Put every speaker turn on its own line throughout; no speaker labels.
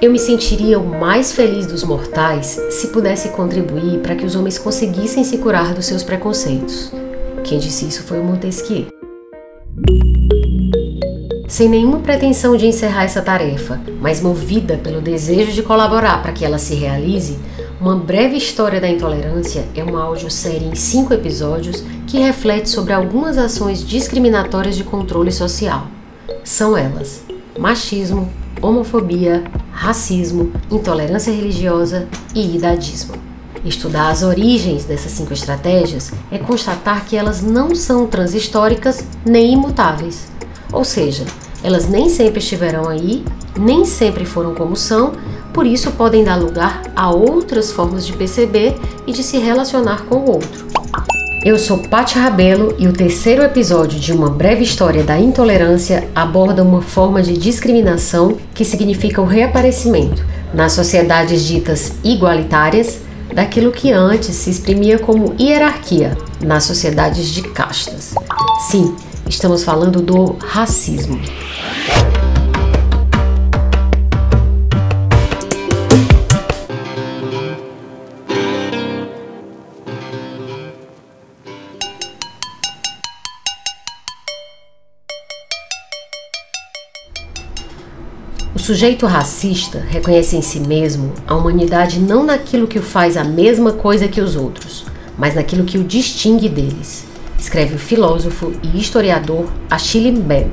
Eu me sentiria o mais feliz dos mortais se pudesse contribuir para que os homens conseguissem se curar dos seus preconceitos. Quem disse isso foi o Montesquieu. Sem nenhuma pretensão de encerrar essa tarefa, mas movida pelo desejo de colaborar para que ela se realize, uma breve história da intolerância é uma audiosérie em cinco episódios que reflete sobre algumas ações discriminatórias de controle social. São elas: machismo, homofobia, racismo, intolerância religiosa e idadismo. Estudar as origens dessas cinco estratégias é constatar que elas não são transhistóricas nem imutáveis. Ou seja, elas nem sempre estiverão aí, nem sempre foram como são, por isso podem dar lugar a outras formas de perceber e de se relacionar com o outro. Eu sou Paty Rabelo e o terceiro episódio de Uma Breve História da Intolerância aborda uma forma de discriminação que significa o reaparecimento, nas sociedades ditas igualitárias, daquilo que antes se exprimia como hierarquia, nas sociedades de castas. Sim, estamos falando do racismo. Sujeito racista reconhece em si mesmo a humanidade não naquilo que o faz a mesma coisa que os outros, mas naquilo que o distingue deles, escreve o filósofo e historiador Achille Mbembe.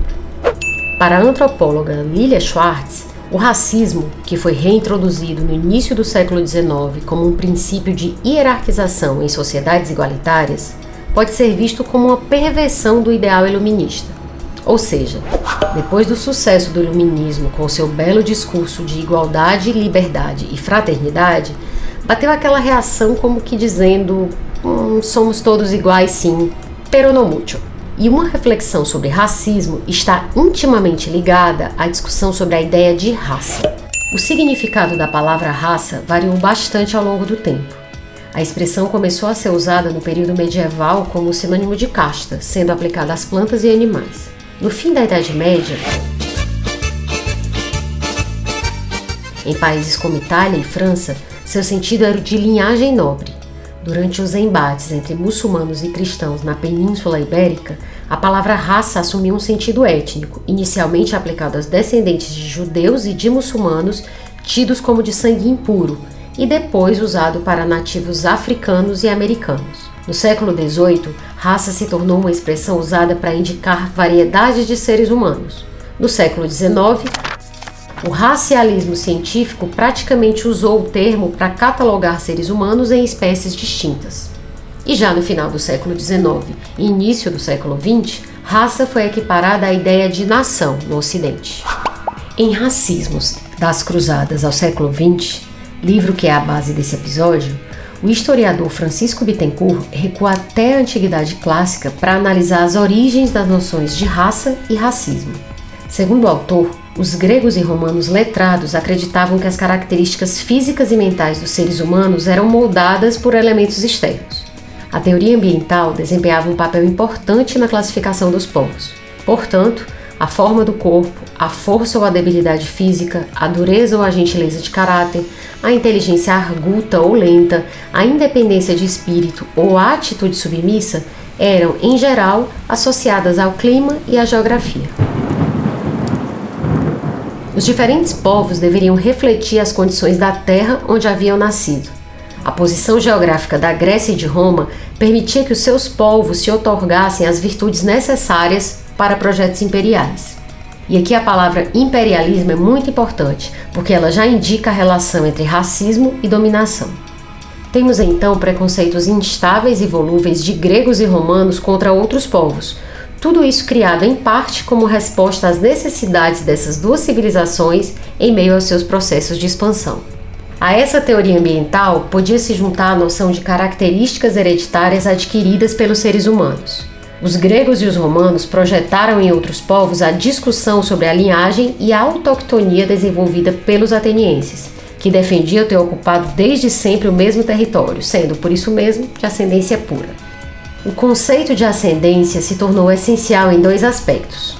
Para a antropóloga Lilia Schwartz, o racismo, que foi reintroduzido no início do século XIX como um princípio de hierarquização em sociedades igualitárias, pode ser visto como uma perversão do ideal iluminista. Ou seja, depois do sucesso do Iluminismo com seu belo discurso de igualdade, liberdade e fraternidade, bateu aquela reação como que dizendo: hum, somos todos iguais sim, pero no mucho. E uma reflexão sobre racismo está intimamente ligada à discussão sobre a ideia de raça. O significado da palavra raça variou bastante ao longo do tempo. A expressão começou a ser usada no período medieval como sinônimo de casta, sendo aplicada às plantas e animais. No fim da Idade Média, em países como Itália e França, seu sentido era o de linhagem nobre. Durante os embates entre muçulmanos e cristãos na Península Ibérica, a palavra raça assumiu um sentido étnico, inicialmente aplicado aos descendentes de judeus e de muçulmanos tidos como de sangue impuro, e depois usado para nativos africanos e americanos. No século XVIII, raça se tornou uma expressão usada para indicar variedades de seres humanos. No século XIX, o racialismo científico praticamente usou o termo para catalogar seres humanos em espécies distintas. E já no final do século XIX e início do século XX, raça foi equiparada à ideia de nação no Ocidente. Em Racismos das Cruzadas ao século XX, livro que é a base desse episódio, o historiador Francisco Bittencourt recua até a Antiguidade Clássica para analisar as origens das noções de raça e racismo. Segundo o autor, os gregos e romanos letrados acreditavam que as características físicas e mentais dos seres humanos eram moldadas por elementos externos. A teoria ambiental desempenhava um papel importante na classificação dos povos. Portanto, a forma do corpo, a força ou a debilidade física, a dureza ou a gentileza de caráter, a inteligência arguta ou lenta, a independência de espírito ou a atitude submissa eram, em geral, associadas ao clima e à geografia. Os diferentes povos deveriam refletir as condições da terra onde haviam nascido. A posição geográfica da Grécia e de Roma permitia que os seus povos se otorgassem as virtudes necessárias para projetos imperiais. E aqui a palavra imperialismo é muito importante, porque ela já indica a relação entre racismo e dominação. Temos então preconceitos instáveis e volúveis de gregos e romanos contra outros povos. Tudo isso criado em parte como resposta às necessidades dessas duas civilizações em meio aos seus processos de expansão. A essa teoria ambiental podia se juntar a noção de características hereditárias adquiridas pelos seres humanos. Os gregos e os romanos projetaram em outros povos a discussão sobre a linhagem e a autoctonia desenvolvida pelos atenienses, que defendiam ter ocupado desde sempre o mesmo território, sendo por isso mesmo de ascendência pura. O conceito de ascendência se tornou essencial em dois aspectos.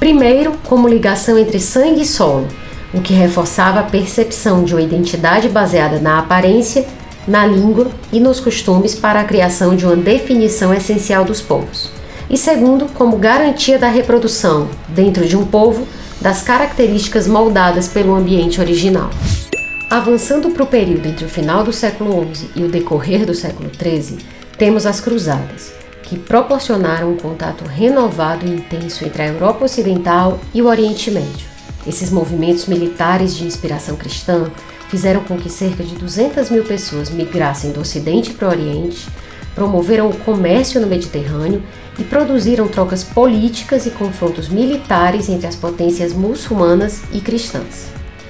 Primeiro, como ligação entre sangue e solo, o que reforçava a percepção de uma identidade baseada na aparência, na língua e nos costumes para a criação de uma definição essencial dos povos. E segundo, como garantia da reprodução, dentro de um povo, das características moldadas pelo ambiente original. Avançando para o período entre o final do século XI e o decorrer do século XIII, temos as Cruzadas, que proporcionaram um contato renovado e intenso entre a Europa Ocidental e o Oriente Médio. Esses movimentos militares de inspiração cristã fizeram com que cerca de 200 mil pessoas migrassem do Ocidente para o Oriente, promoveram o comércio no Mediterrâneo e produziram trocas políticas e confrontos militares entre as potências muçulmanas e cristãs.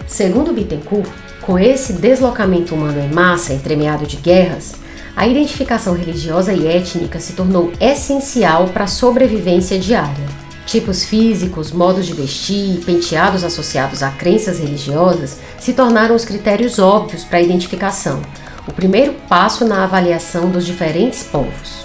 Segundo Bittencourt, com esse deslocamento humano em massa entremeado de guerras, a identificação religiosa e étnica se tornou essencial para a sobrevivência diária. Tipos físicos, modos de vestir e penteados associados a crenças religiosas se tornaram os critérios óbvios para a identificação, o primeiro passo na avaliação dos diferentes povos.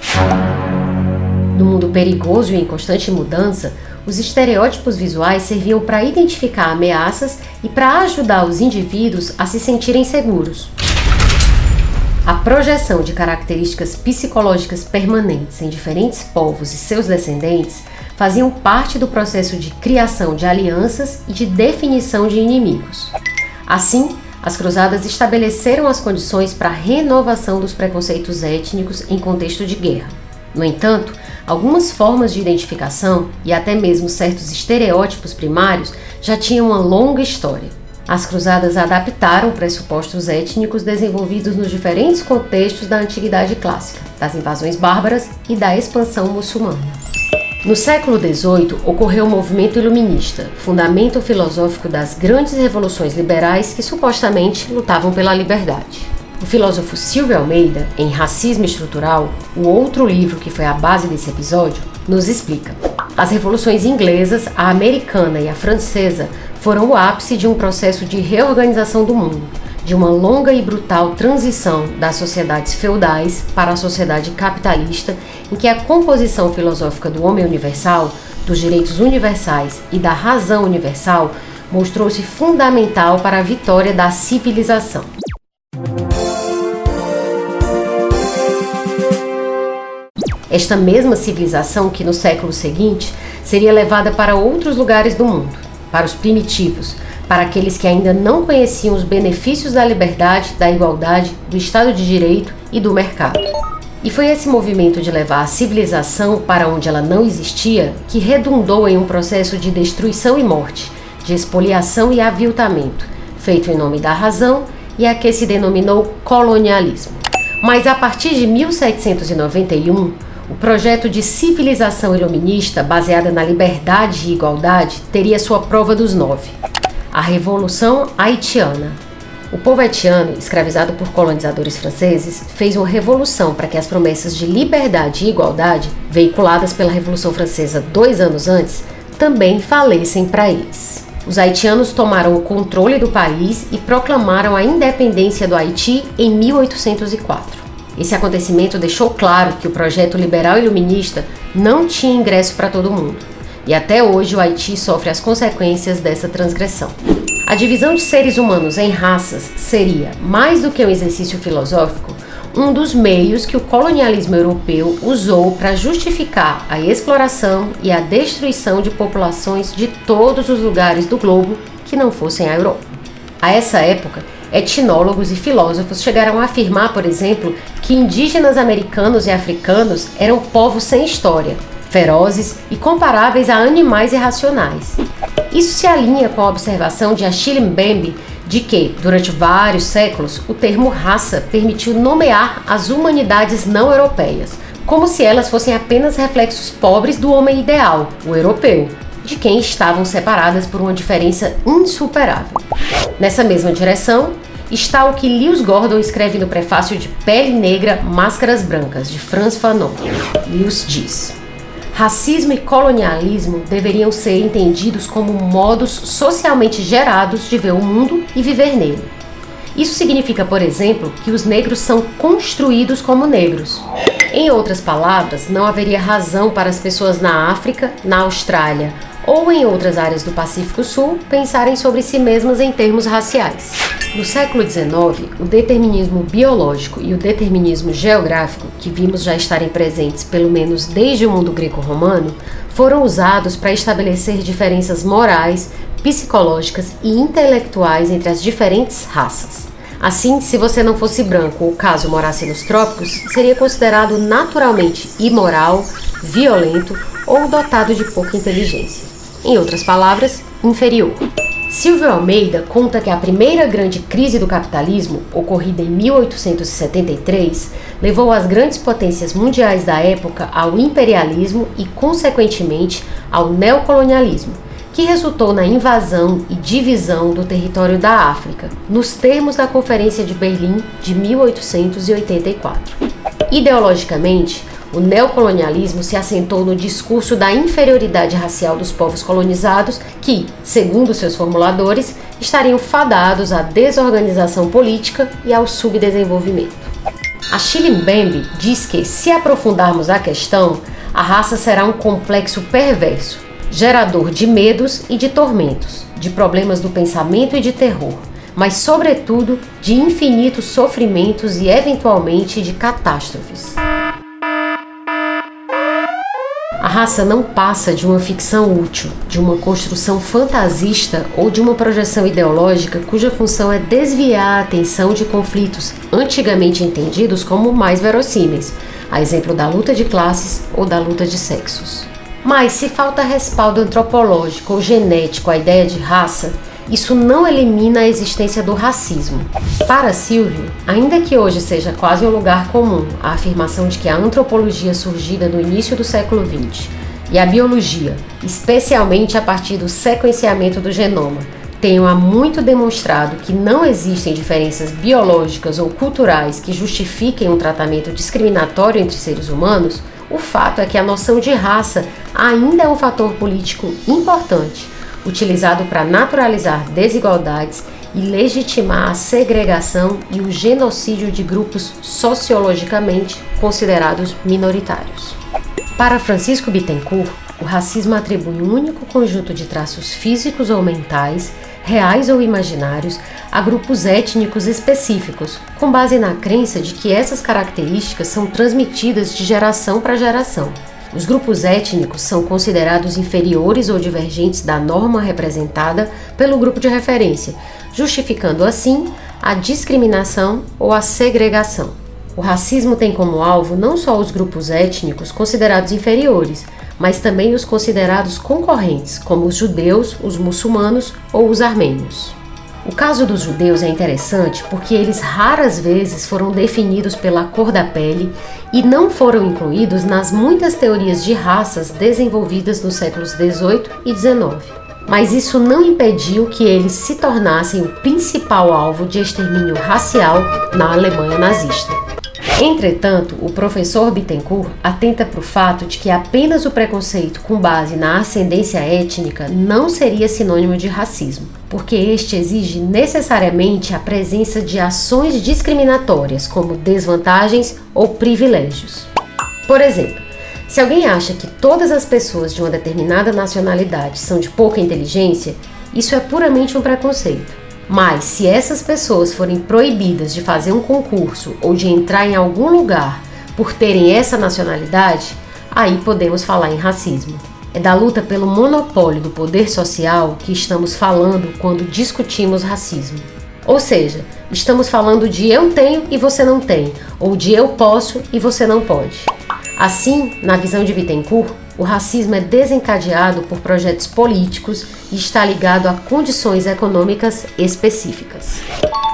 No mundo perigoso e em constante mudança, os estereótipos visuais serviam para identificar ameaças e para ajudar os indivíduos a se sentirem seguros. A projeção de características psicológicas permanentes em diferentes povos e seus descendentes faziam parte do processo de criação de alianças e de definição de inimigos. Assim, as cruzadas estabeleceram as condições para a renovação dos preconceitos étnicos em contexto de guerra. No entanto, algumas formas de identificação e até mesmo certos estereótipos primários já tinham uma longa história. As cruzadas adaptaram pressupostos étnicos desenvolvidos nos diferentes contextos da Antiguidade Clássica, das invasões bárbaras e da expansão muçulmana. No século XVIII ocorreu o movimento iluminista, fundamento filosófico das grandes revoluções liberais que supostamente lutavam pela liberdade. O filósofo Silvio Almeida, em Racismo Estrutural, o outro livro que foi a base desse episódio, nos explica. As revoluções inglesas, a americana e a francesa foram o ápice de um processo de reorganização do mundo, de uma longa e brutal transição das sociedades feudais para a sociedade capitalista, em que a composição filosófica do homem universal, dos direitos universais e da razão universal mostrou-se fundamental para a vitória da civilização. Esta mesma civilização que no século seguinte seria levada para outros lugares do mundo, para os primitivos, para aqueles que ainda não conheciam os benefícios da liberdade, da igualdade, do Estado de Direito e do mercado. E foi esse movimento de levar a civilização para onde ela não existia que redundou em um processo de destruição e morte, de expoliação e aviltamento, feito em nome da razão e a que se denominou colonialismo. Mas a partir de 1791, o projeto de civilização iluminista baseada na liberdade e igualdade teria sua prova dos nove: a Revolução Haitiana. O povo haitiano, escravizado por colonizadores franceses, fez uma revolução para que as promessas de liberdade e igualdade, veiculadas pela Revolução Francesa dois anos antes, também falessem para eles. Os haitianos tomaram o controle do país e proclamaram a independência do Haiti em 1804. Esse acontecimento deixou claro que o projeto liberal iluminista não tinha ingresso para todo mundo. E até hoje o Haiti sofre as consequências dessa transgressão. A divisão de seres humanos em raças seria, mais do que um exercício filosófico, um dos meios que o colonialismo europeu usou para justificar a exploração e a destruição de populações de todos os lugares do globo que não fossem a Europa. A essa época, etnólogos e filósofos chegaram a afirmar, por exemplo, que indígenas americanos e africanos eram povos sem história, ferozes e comparáveis a animais irracionais. Isso se alinha com a observação de Achille Mbembe de que, durante vários séculos, o termo raça permitiu nomear as humanidades não europeias, como se elas fossem apenas reflexos pobres do homem ideal, o europeu, de quem estavam separadas por uma diferença insuperável. Nessa mesma direção está o que Lewis Gordon escreve no prefácio de Pele Negra, Máscaras Brancas, de Franz Fanon. Lewis diz: Racismo e colonialismo deveriam ser entendidos como modos socialmente gerados de ver o mundo e viver nele. Isso significa, por exemplo, que os negros são construídos como negros. Em outras palavras, não haveria razão para as pessoas na África, na Austrália ou em outras áreas do Pacífico Sul pensarem sobre si mesmas em termos raciais. No século XIX, o determinismo biológico e o determinismo geográfico, que vimos já estarem presentes pelo menos desde o mundo greco-romano, foram usados para estabelecer diferenças morais, psicológicas e intelectuais entre as diferentes raças. Assim, se você não fosse branco ou caso morasse nos trópicos, seria considerado naturalmente imoral, violento ou dotado de pouca inteligência. Em outras palavras, inferior. Silvio Almeida conta que a primeira grande crise do capitalismo, ocorrida em 1873, levou as grandes potências mundiais da época ao imperialismo e, consequentemente, ao neocolonialismo que resultou na invasão e divisão do território da África, nos termos da Conferência de Berlim de 1884. Ideologicamente, o neocolonialismo se assentou no discurso da inferioridade racial dos povos colonizados, que, segundo seus formuladores, estariam fadados à desorganização política e ao subdesenvolvimento. A Mbembe diz que, se aprofundarmos a questão, a raça será um complexo perverso, gerador de medos e de tormentos, de problemas do pensamento e de terror, mas, sobretudo, de infinitos sofrimentos e, eventualmente, de catástrofes. A raça não passa de uma ficção útil, de uma construção fantasista ou de uma projeção ideológica cuja função é desviar a atenção de conflitos antigamente entendidos como mais verossímeis, a exemplo da luta de classes ou da luta de sexos. Mas se falta respaldo antropológico ou genético à ideia de raça, isso não elimina a existência do racismo. Para Silvio, ainda que hoje seja quase um lugar comum a afirmação de que a antropologia surgida no início do século XX e a biologia, especialmente a partir do sequenciamento do genoma, tenham há muito demonstrado que não existem diferenças biológicas ou culturais que justifiquem um tratamento discriminatório entre seres humanos, o fato é que a noção de raça ainda é um fator político importante, utilizado para naturalizar desigualdades e legitimar a segregação e o genocídio de grupos sociologicamente considerados minoritários. Para Francisco Bittencourt, o racismo atribui um único conjunto de traços físicos ou mentais reais ou imaginários, a grupos étnicos específicos, com base na crença de que essas características são transmitidas de geração para geração. Os grupos étnicos são considerados inferiores ou divergentes da norma representada pelo grupo de referência, justificando assim a discriminação ou a segregação. O racismo tem como alvo não só os grupos étnicos considerados inferiores, mas também os considerados concorrentes, como os judeus, os muçulmanos ou os armênios. O caso dos judeus é interessante porque eles raras vezes foram definidos pela cor da pele e não foram incluídos nas muitas teorias de raças desenvolvidas nos séculos 18 e 19. Mas isso não impediu que eles se tornassem o principal alvo de extermínio racial na Alemanha nazista. Entretanto, o professor Bittencourt atenta para o fato de que apenas o preconceito com base na ascendência étnica não seria sinônimo de racismo, porque este exige necessariamente a presença de ações discriminatórias, como desvantagens ou privilégios. Por exemplo, se alguém acha que todas as pessoas de uma determinada nacionalidade são de pouca inteligência, isso é puramente um preconceito. Mas se essas pessoas forem proibidas de fazer um concurso ou de entrar em algum lugar por terem essa nacionalidade, aí podemos falar em racismo. É da luta pelo monopólio do poder social que estamos falando quando discutimos racismo. Ou seja, estamos falando de eu tenho e você não tem, ou de eu posso e você não pode. Assim, na visão de Bittencourt, o racismo é desencadeado por projetos políticos e está ligado a condições econômicas específicas.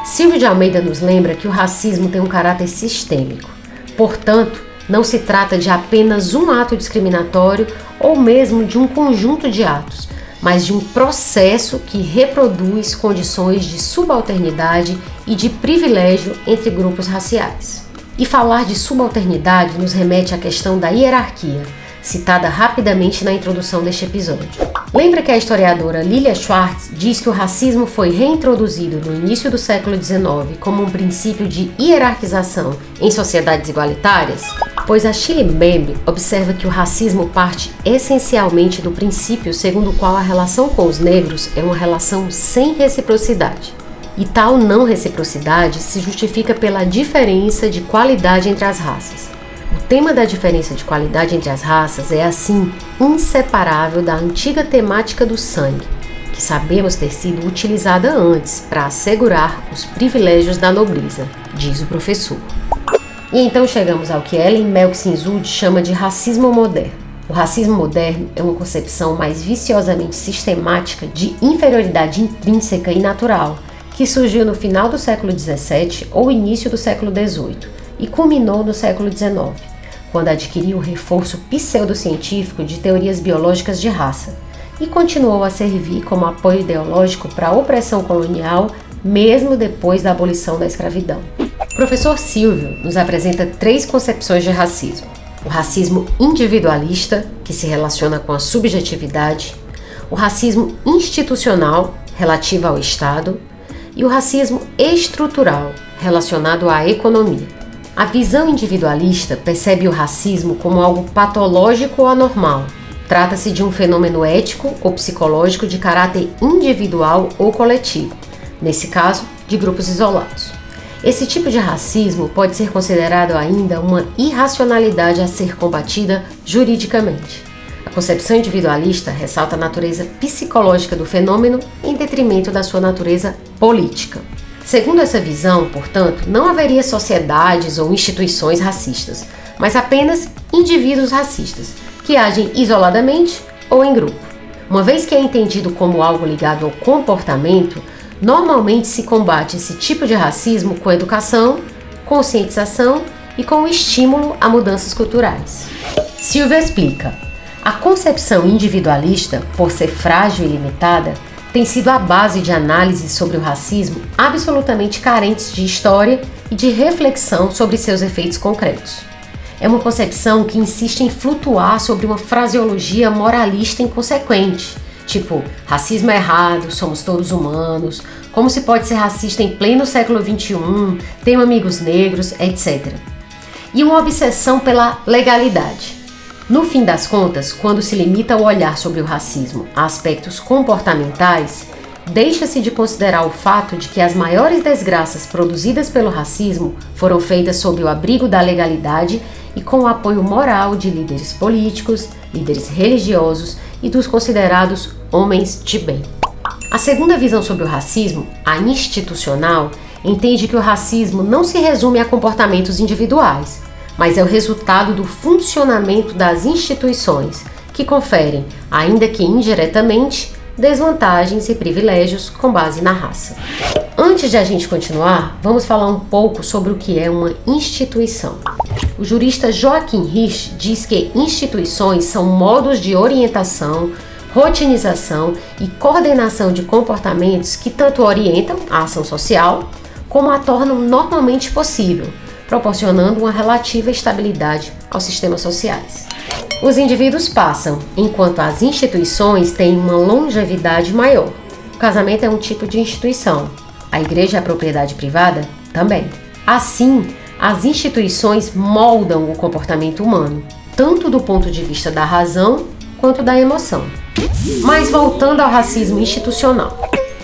Silvio de Almeida nos lembra que o racismo tem um caráter sistêmico. Portanto, não se trata de apenas um ato discriminatório ou mesmo de um conjunto de atos, mas de um processo que reproduz condições de subalternidade e de privilégio entre grupos raciais. E falar de subalternidade nos remete à questão da hierarquia, citada rapidamente na introdução deste episódio. Lembra que a historiadora Lilia Schwartz diz que o racismo foi reintroduzido no início do século XIX como um princípio de hierarquização em sociedades igualitárias? pois a Chile Mbembe observa que o racismo parte essencialmente do princípio segundo o qual a relação com os negros é uma relação sem reciprocidade. E tal não reciprocidade se justifica pela diferença de qualidade entre as raças. Tema da diferença de qualidade entre as raças é, assim, inseparável da antiga temática do sangue, que sabemos ter sido utilizada antes para assegurar os privilégios da nobreza, diz o professor. E então chegamos ao que Ellen Melksinzud chama de racismo moderno. O racismo moderno é uma concepção mais viciosamente sistemática de inferioridade intrínseca e natural, que surgiu no final do século XVII ou início do século XVIII e culminou no século XIX, quando adquiriu o reforço pseudocientífico de teorias biológicas de raça e continuou a servir como apoio ideológico para a opressão colonial, mesmo depois da abolição da escravidão. O professor Silvio nos apresenta três concepções de racismo: o racismo individualista, que se relaciona com a subjetividade, o racismo institucional, relativo ao Estado, e o racismo estrutural, relacionado à economia. A visão individualista percebe o racismo como algo patológico ou anormal. Trata-se de um fenômeno ético ou psicológico de caráter individual ou coletivo, nesse caso, de grupos isolados. Esse tipo de racismo pode ser considerado ainda uma irracionalidade a ser combatida juridicamente. A concepção individualista ressalta a natureza psicológica do fenômeno em detrimento da sua natureza política. Segundo essa visão, portanto, não haveria sociedades ou instituições racistas, mas apenas indivíduos racistas, que agem isoladamente ou em grupo. Uma vez que é entendido como algo ligado ao comportamento, normalmente se combate esse tipo de racismo com educação, conscientização e com o estímulo a mudanças culturais. Silvia explica: a concepção individualista, por ser frágil e limitada, tem sido a base de análises sobre o racismo absolutamente carentes de história e de reflexão sobre seus efeitos concretos. É uma concepção que insiste em flutuar sobre uma fraseologia moralista inconsequente, tipo racismo é errado, somos todos humanos, como se pode ser racista em pleno século XXI, tenho amigos negros, etc. E uma obsessão pela legalidade. No fim das contas, quando se limita o olhar sobre o racismo a aspectos comportamentais, deixa-se de considerar o fato de que as maiores desgraças produzidas pelo racismo foram feitas sob o abrigo da legalidade e com o apoio moral de líderes políticos, líderes religiosos e dos considerados homens de bem. A segunda visão sobre o racismo, a institucional, entende que o racismo não se resume a comportamentos individuais, mas é o resultado do funcionamento das instituições, que conferem, ainda que indiretamente, desvantagens e privilégios com base na raça. Antes de a gente continuar, vamos falar um pouco sobre o que é uma instituição. O jurista Joaquim Rich diz que instituições são modos de orientação, rotinização e coordenação de comportamentos que tanto orientam a ação social como a tornam normalmente possível proporcionando uma relativa estabilidade aos sistemas sociais. Os indivíduos passam, enquanto as instituições têm uma longevidade maior. O casamento é um tipo de instituição, a igreja é a propriedade privada também. Assim, as instituições moldam o comportamento humano, tanto do ponto de vista da razão quanto da emoção. Mas voltando ao racismo institucional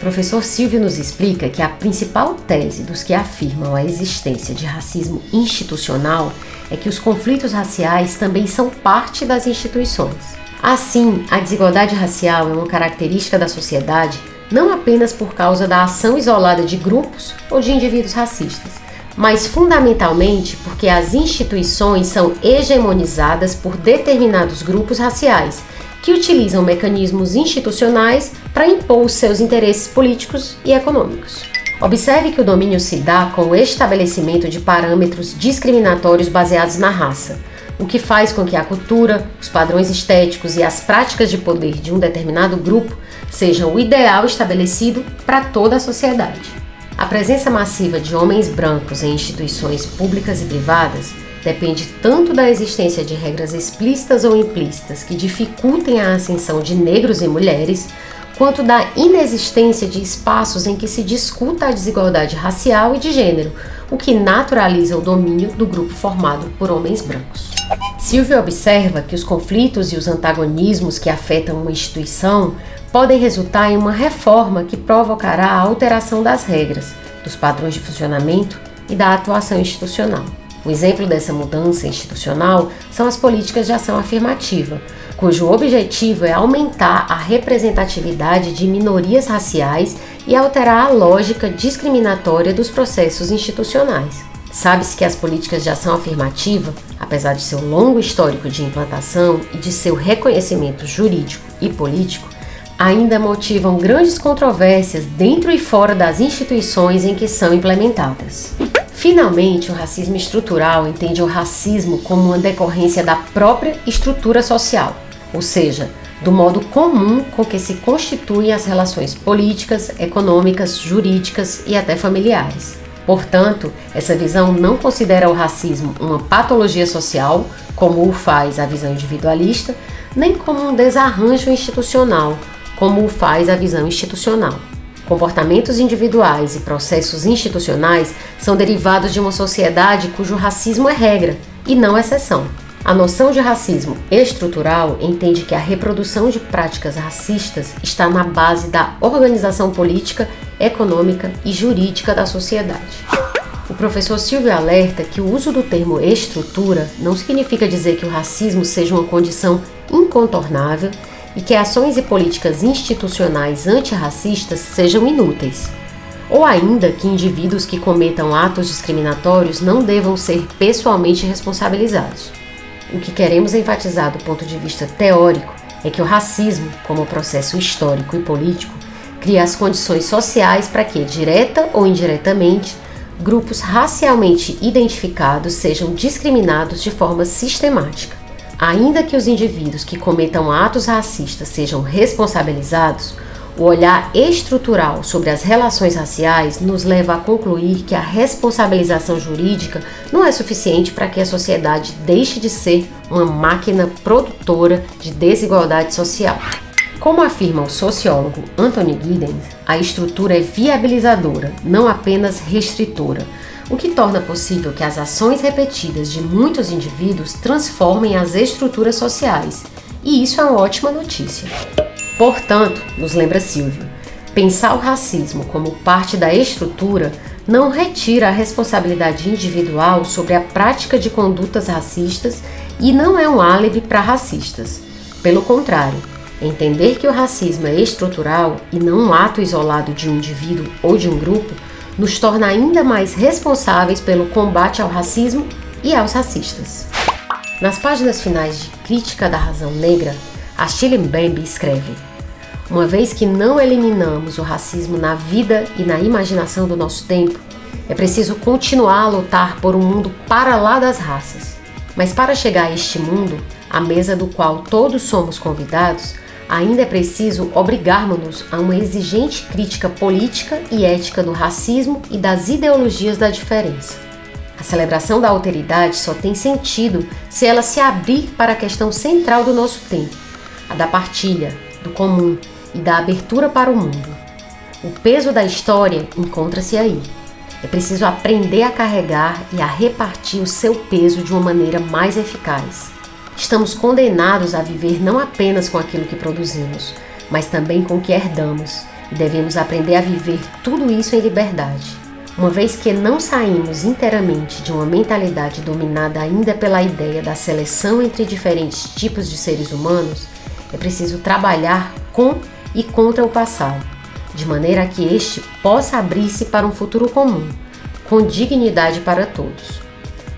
professor Silvio nos explica que a principal tese dos que afirmam a existência de racismo institucional é que os conflitos raciais também são parte das instituições. Assim, a desigualdade racial é uma característica da sociedade não apenas por causa da ação isolada de grupos ou de indivíduos racistas, mas fundamentalmente porque as instituições são hegemonizadas por determinados grupos raciais que utilizam mecanismos institucionais para impor seus interesses políticos e econômicos. Observe que o domínio se dá com o estabelecimento de parâmetros discriminatórios baseados na raça, o que faz com que a cultura, os padrões estéticos e as práticas de poder de um determinado grupo sejam o ideal estabelecido para toda a sociedade. A presença massiva de homens brancos em instituições públicas e privadas depende tanto da existência de regras explícitas ou implícitas que dificultem a ascensão de negros e mulheres, quanto da inexistência de espaços em que se discuta a desigualdade racial e de gênero, o que naturaliza o domínio do grupo formado por homens brancos. Silvio observa que os conflitos e os antagonismos que afetam uma instituição podem resultar em uma reforma que provocará a alteração das regras, dos padrões de funcionamento e da atuação institucional. Um exemplo dessa mudança institucional são as políticas de ação afirmativa, cujo objetivo é aumentar a representatividade de minorias raciais e alterar a lógica discriminatória dos processos institucionais. Sabe-se que as políticas de ação afirmativa, apesar de seu longo histórico de implantação e de seu reconhecimento jurídico e político, ainda motivam grandes controvérsias dentro e fora das instituições em que são implementadas. Finalmente, o racismo estrutural entende o racismo como uma decorrência da própria estrutura social, ou seja, do modo comum com que se constituem as relações políticas, econômicas, jurídicas e até familiares. Portanto, essa visão não considera o racismo uma patologia social, como o faz a visão individualista, nem como um desarranjo institucional, como o faz a visão institucional. Comportamentos individuais e processos institucionais são derivados de uma sociedade cujo racismo é regra e não exceção. A noção de racismo estrutural entende que a reprodução de práticas racistas está na base da organização política, econômica e jurídica da sociedade. O professor Silvio alerta que o uso do termo estrutura não significa dizer que o racismo seja uma condição incontornável e que ações e políticas institucionais antirracistas sejam inúteis. Ou ainda que indivíduos que cometam atos discriminatórios não devam ser pessoalmente responsabilizados. O que queremos enfatizar do ponto de vista teórico é que o racismo, como processo histórico e político, cria as condições sociais para que, direta ou indiretamente, grupos racialmente identificados sejam discriminados de forma sistemática. Ainda que os indivíduos que cometam atos racistas sejam responsabilizados, o olhar estrutural sobre as relações raciais nos leva a concluir que a responsabilização jurídica não é suficiente para que a sociedade deixe de ser uma máquina produtora de desigualdade social. Como afirma o sociólogo Anthony Giddens, a estrutura é viabilizadora, não apenas restritora o que torna possível que as ações repetidas de muitos indivíduos transformem as estruturas sociais. E isso é uma ótima notícia. Portanto, nos lembra Silvio, pensar o racismo como parte da estrutura não retira a responsabilidade individual sobre a prática de condutas racistas e não é um álibi para racistas. Pelo contrário, entender que o racismo é estrutural e não um ato isolado de um indivíduo ou de um grupo nos torna ainda mais responsáveis pelo combate ao racismo e aos racistas. Nas páginas finais de Crítica da Razão Negra, a Shirley Mbembe escreve: Uma vez que não eliminamos o racismo na vida e na imaginação do nosso tempo, é preciso continuar a lutar por um mundo para lá das raças. Mas para chegar a este mundo, à mesa do qual todos somos convidados, ainda é preciso obrigarmos-nos a uma exigente crítica política e ética do racismo e das ideologias da diferença. A celebração da alteridade só tem sentido se ela se abrir para a questão central do nosso tempo, a da partilha, do comum e da abertura para o mundo. O peso da história encontra-se aí. É preciso aprender a carregar e a repartir o seu peso de uma maneira mais eficaz. Estamos condenados a viver não apenas com aquilo que produzimos, mas também com o que herdamos, e devemos aprender a viver tudo isso em liberdade. Uma vez que não saímos inteiramente de uma mentalidade dominada ainda pela ideia da seleção entre diferentes tipos de seres humanos, é preciso trabalhar com e contra o passado, de maneira que este possa abrir-se para um futuro comum, com dignidade para todos.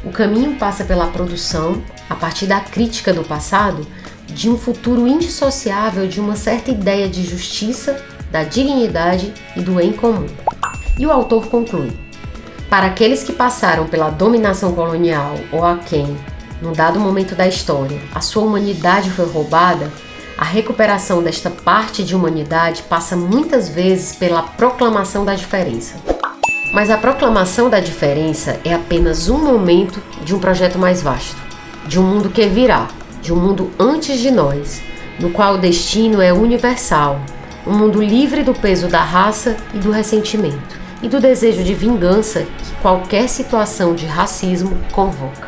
O caminho passa pela produção, a partir da crítica do passado, de um futuro indissociável de uma certa ideia de justiça, da dignidade e do em comum. E o autor conclui: Para aqueles que passaram pela dominação colonial ou a quem, num dado momento da história, a sua humanidade foi roubada, a recuperação desta parte de humanidade passa muitas vezes pela proclamação da diferença. Mas a proclamação da diferença é apenas um momento de um projeto mais vasto, de um mundo que virá, de um mundo antes de nós, no qual o destino é universal, um mundo livre do peso da raça e do ressentimento, e do desejo de vingança que qualquer situação de racismo convoca.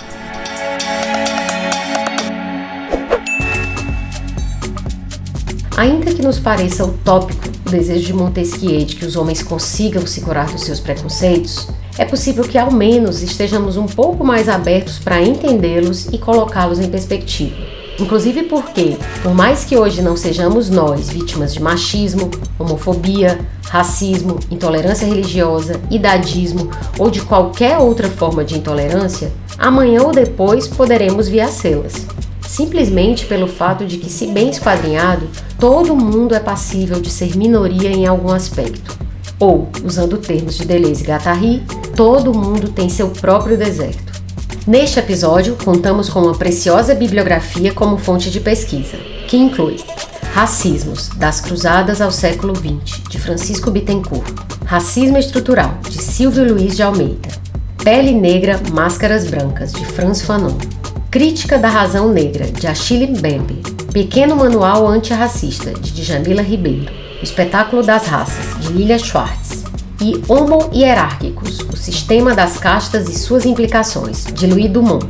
Ainda que nos pareça utópico o desejo de Montesquieu de que os homens consigam se curar dos seus preconceitos, é possível que ao menos estejamos um pouco mais abertos para entendê-los e colocá-los em perspectiva. Inclusive porque, por mais que hoje não sejamos nós vítimas de machismo, homofobia, racismo, intolerância religiosa, idadismo ou de qualquer outra forma de intolerância, amanhã ou depois poderemos vir a sê-las simplesmente pelo fato de que, se bem esquadrinhado, todo mundo é passível de ser minoria em algum aspecto. Ou, usando termos de Deleuze e Guattari, todo mundo tem seu próprio deserto. Neste episódio, contamos com uma preciosa bibliografia como fonte de pesquisa, que inclui Racismos, das Cruzadas ao século XX, de Francisco Bittencourt, Racismo Estrutural, de Silvio Luiz de Almeida, Pele Negra, Máscaras Brancas, de Franz Fanon, Crítica da Razão Negra, de Achille Mbembe. Pequeno Manual Antirracista, de Djamila Ribeiro. O Espetáculo das Raças, de Lilia Schwartz. E Homo Hierárquicos, o Sistema das Castas e Suas Implicações, de Louis Dumont.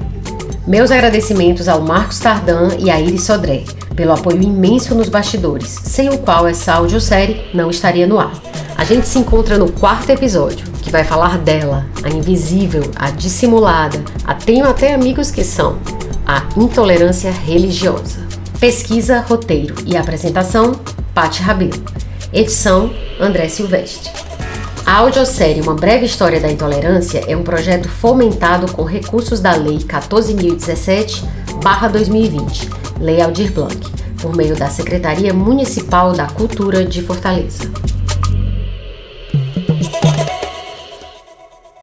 Meus agradecimentos ao Marcos Tardan e a Iris Sodré pelo apoio imenso nos bastidores, sem o qual essa audiosérie não estaria no ar. A gente se encontra no quarto episódio, que vai falar dela, a invisível, a dissimulada, a tenho até amigos que são, a intolerância religiosa. Pesquisa, roteiro e apresentação, Patti Rabelo. Edição, André Silvestre. A audiosérie Uma Breve História da Intolerância é um projeto fomentado com recursos da Lei 14.017-2020, Lei Aldir Blanc, por meio da Secretaria Municipal da Cultura de Fortaleza.